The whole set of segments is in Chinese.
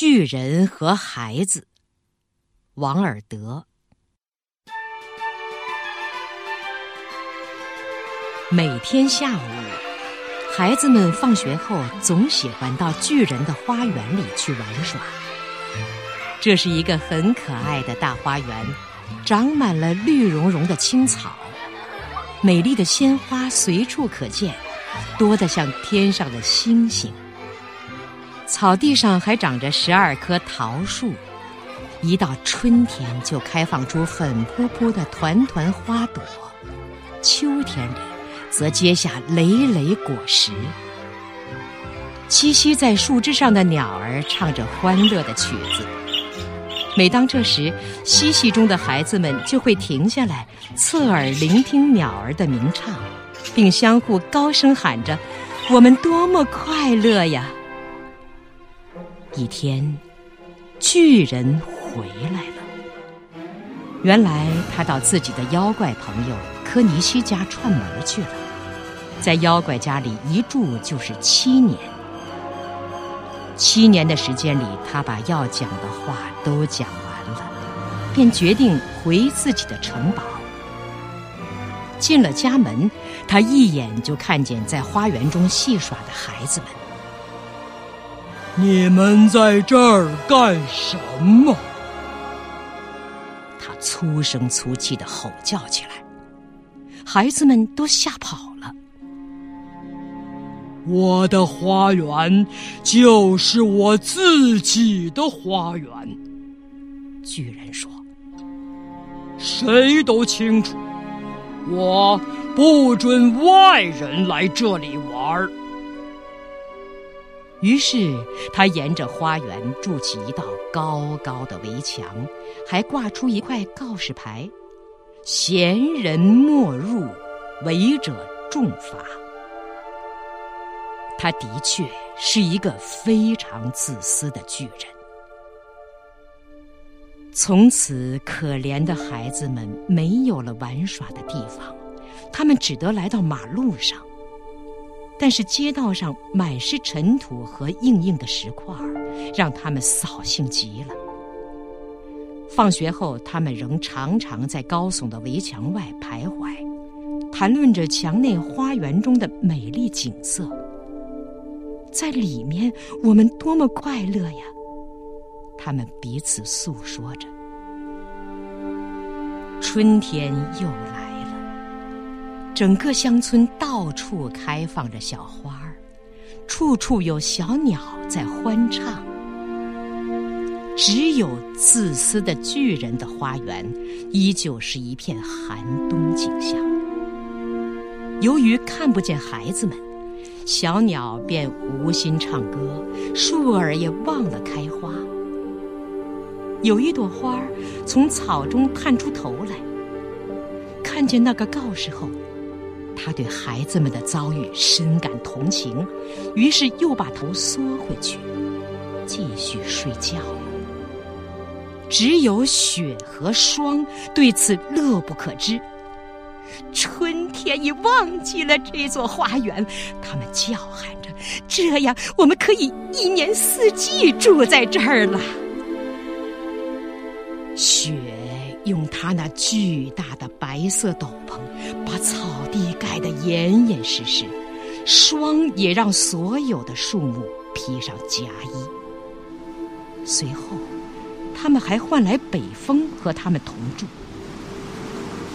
巨人和孩子，王尔德。每天下午，孩子们放学后总喜欢到巨人的花园里去玩耍。这是一个很可爱的大花园，长满了绿茸茸的青草，美丽的鲜花随处可见，多得像天上的星星。草地上还长着十二棵桃树，一到春天就开放出粉扑扑的团团花朵，秋天里则结下累累果实。栖息在树枝上的鸟儿唱着欢乐的曲子，每当这时，嬉戏中的孩子们就会停下来，侧耳聆听鸟儿的鸣唱，并相互高声喊着：“我们多么快乐呀！”一天，巨人回来了。原来他到自己的妖怪朋友科尼西家串门去了，在妖怪家里一住就是七年。七年的时间里，他把要讲的话都讲完了，便决定回自己的城堡。进了家门，他一眼就看见在花园中戏耍的孩子们。你们在这儿干什么？他粗声粗气的吼叫起来，孩子们都吓跑了。我的花园就是我自己的花园，巨人说。谁都清楚，我不准外人来这里玩儿。于是，他沿着花园筑起一道高高的围墙，还挂出一块告示牌：“闲人莫入，违者重罚。”他的确是一个非常自私的巨人。从此，可怜的孩子们没有了玩耍的地方，他们只得来到马路上。但是街道上满是尘土和硬硬的石块儿让他们扫兴极了。放学后，他们仍常常在高耸的围墙外徘徊，谈论着墙内花园中的美丽景色。在里面，我们多么快乐呀！他们彼此诉说着。春天又来。整个乡村到处开放着小花儿，处处有小鸟在欢唱。只有自私的巨人的花园，依旧是一片寒冬景象。由于看不见孩子们，小鸟便无心唱歌，树儿也忘了开花。有一朵花儿从草中探出头来，看见那个告示后。他对孩子们的遭遇深感同情，于是又把头缩回去，继续睡觉。只有雪和霜对此乐不可支。春天已忘记了这座花园，他们叫喊着：“这样我们可以一年四季住在这儿了。”雪用它那巨大的白色斗篷把草地。盖得严严实实，霜也让所有的树木披上夹衣。随后，他们还换来北风和他们同住。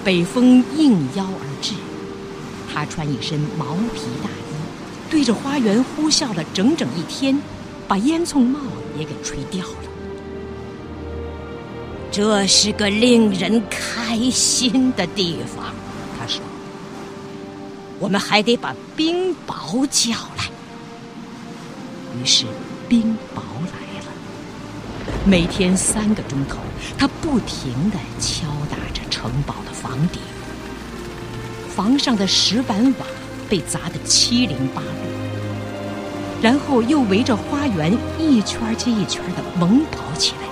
北风应邀而至，他穿一身毛皮大衣，对着花园呼啸了整整一天，把烟囱帽也给吹掉了。这是个令人开心的地方，我们还得把冰雹叫来。于是，冰雹来了。每天三个钟头，他不停地敲打着城堡的房顶，房上的石板瓦被砸得七零八落，然后又围着花园一圈接一圈地猛跑起来。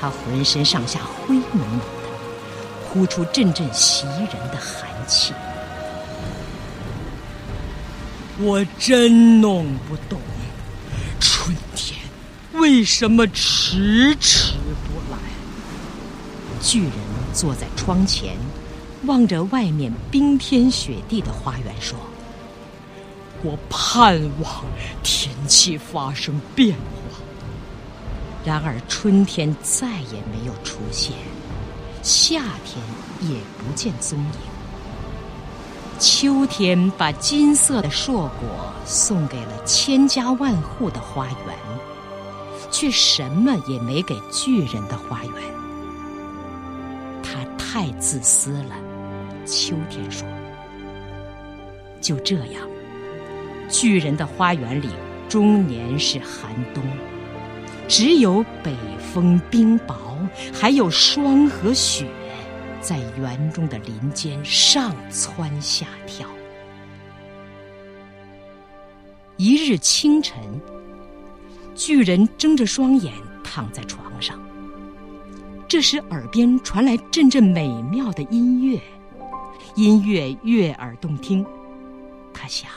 他浑身上下灰蒙蒙的，呼出阵阵袭人的寒气。我真弄不懂，春天为什么迟迟不来？巨人坐在窗前，望着外面冰天雪地的花园，说：“我盼望天气发生变化。”然而春天再也没有出现，夏天也不见踪影。秋天把金色的硕果送给了千家万户的花园，却什么也没给巨人的花园。他太自私了，秋天说。就这样，巨人的花园里终年是寒冬，只有北风冰雹，还有霜和雪。在园中的林间上蹿下跳。一日清晨，巨人睁着双眼躺在床上。这时，耳边传来阵阵美妙的音乐，音乐悦耳动听。他想，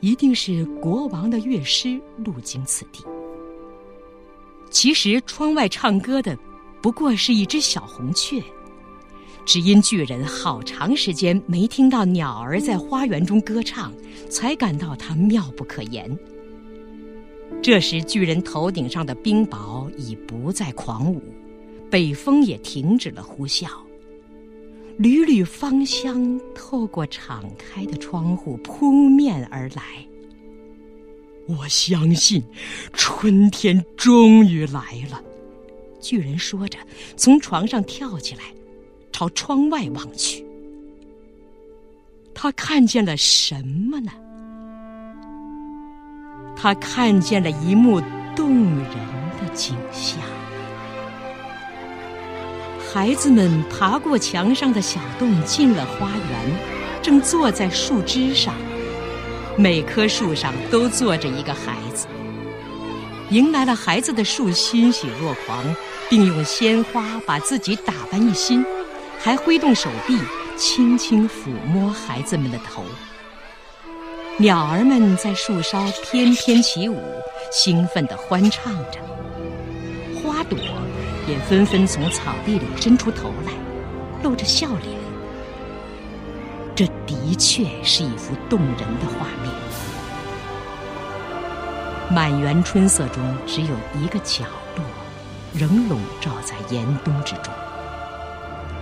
一定是国王的乐师路经此地。其实，窗外唱歌的不过是一只小红雀。只因巨人好长时间没听到鸟儿在花园中歌唱，才感到它妙不可言。这时，巨人头顶上的冰雹已不再狂舞，北风也停止了呼啸，缕缕芳香透过敞开的窗户扑面而来。我相信，春天终于来了。巨人说着，从床上跳起来。朝窗外望去，他看见了什么呢？他看见了一幕动人的景象。孩子们爬过墙上的小洞，进了花园，正坐在树枝上。每棵树上都坐着一个孩子。迎来了孩子的树欣喜若狂，并用鲜花把自己打扮一新。还挥动手臂，轻轻抚摸孩子们的头。鸟儿们在树梢翩翩起舞，兴奋地欢唱着。花朵也纷纷从草地里伸出头来，露着笑脸。这的确是一幅动人的画面。满园春色中，只有一个角落，仍笼罩在严冬之中。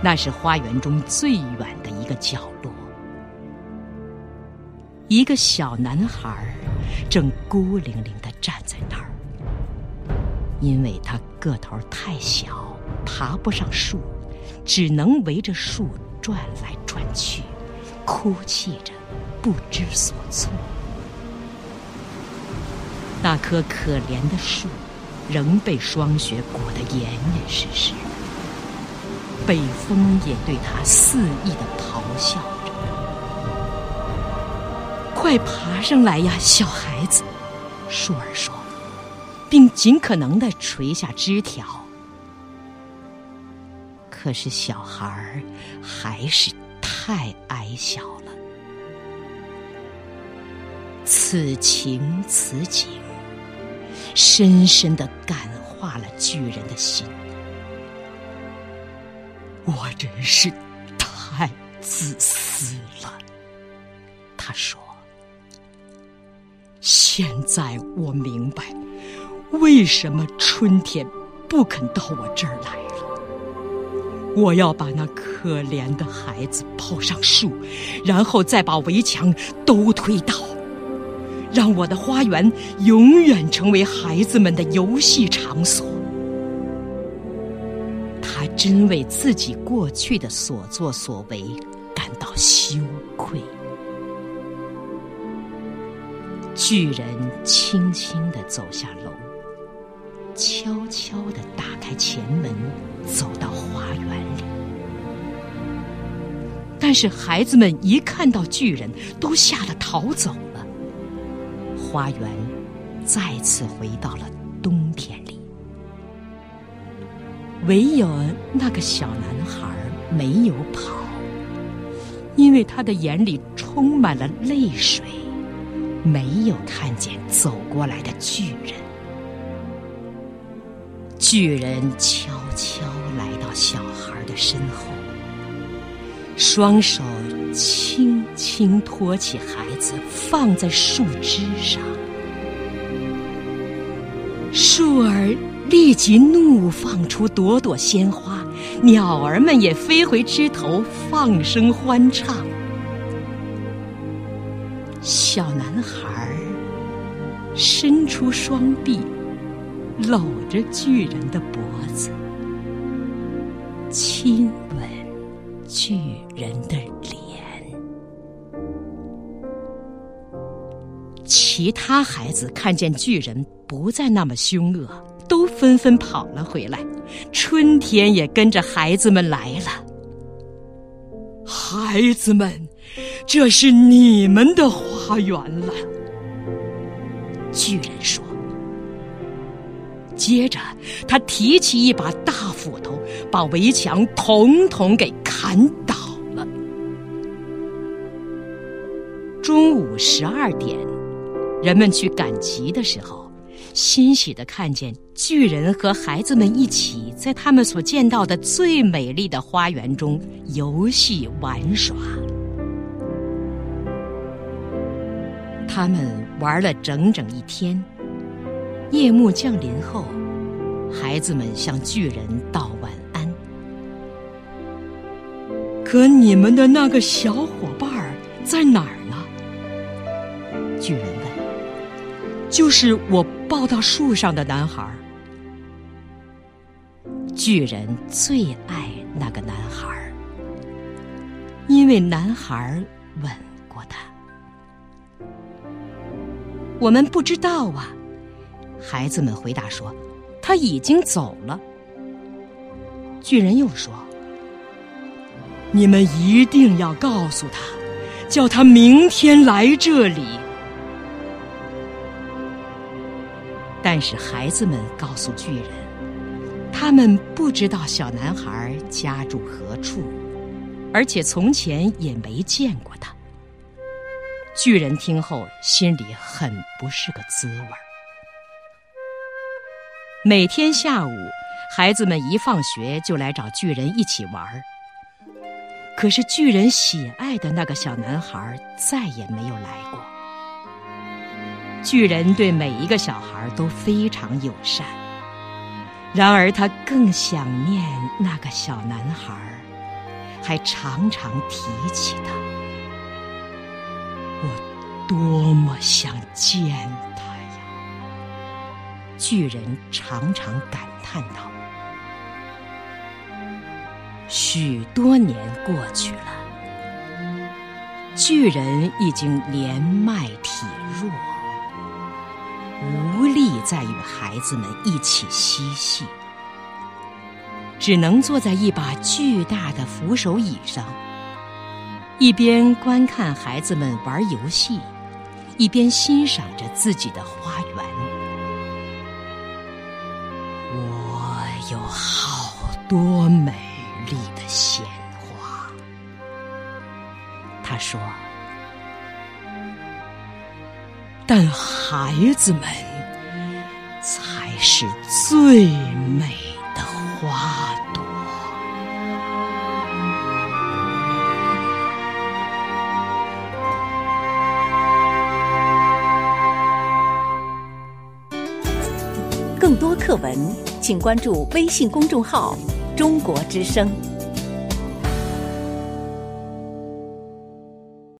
那是花园中最远的一个角落，一个小男孩正孤零零的站在那儿，因为他个头太小，爬不上树，只能围着树转来转去，哭泣着，不知所措。那棵可怜的树，仍被霜雪裹得严严实实。北风也对他肆意的咆哮着：“快爬上来呀，小孩子！”树儿说，并尽可能的垂下枝条。可是小孩儿还是太矮小了。此情此景，深深的感化了巨人的心。我真是太自私了，他说。现在我明白，为什么春天不肯到我这儿来了。我要把那可怜的孩子抱上树，然后再把围墙都推倒，让我的花园永远成为孩子们的游戏场所。真为自己过去的所作所为感到羞愧。巨人轻轻的走下楼，悄悄的打开前门，走到花园里。但是孩子们一看到巨人，都吓得逃走了。花园再次回到了冬天里。唯有那个小男孩没有跑，因为他的眼里充满了泪水，没有看见走过来的巨人。巨人悄悄来到小孩的身后，双手轻轻托起孩子，放在树枝上。树儿立即怒放出朵朵鲜花，鸟儿们也飞回枝头，放声欢唱。小男孩伸出双臂，搂着巨人的脖子，亲吻巨人的脸。其他孩子看见巨人。不再那么凶恶，纷纷跑了回来。春天也跟着孩子们来了。孩子们，这是你们的花园了。巨人说。接着，他提起一把大斧头，把围墙统统给砍倒了。中午十二点，人们去赶集的时候。欣喜的看见巨人和孩子们一起在他们所见到的最美丽的花园中游戏玩耍。他们玩了整整一天。夜幕降临后，孩子们向巨人道晚安。可你们的那个小伙伴在哪儿呢？就是我抱到树上的男孩。巨人最爱那个男孩，因为男孩吻过他。我们不知道啊，孩子们回答说，他已经走了。巨人又说：“你们一定要告诉他，叫他明天来这里。”但是孩子们告诉巨人，他们不知道小男孩家住何处，而且从前也没见过他。巨人听后心里很不是个滋味。每天下午，孩子们一放学就来找巨人一起玩儿。可是巨人喜爱的那个小男孩再也没有来过。巨人对每一个小孩都非常友善，然而他更想念那个小男孩，还常常提起他。我多么想见他呀！巨人常常感叹道。许多年过去了，巨人已经年迈体弱。无力再与孩子们一起嬉戏，只能坐在一把巨大的扶手椅上，一边观看孩子们玩游戏，一边欣赏着自己的花园。我有好多美丽的鲜花，他说。但孩子们才是最美的花朵。更多课文，请关注微信公众号“中国之声”。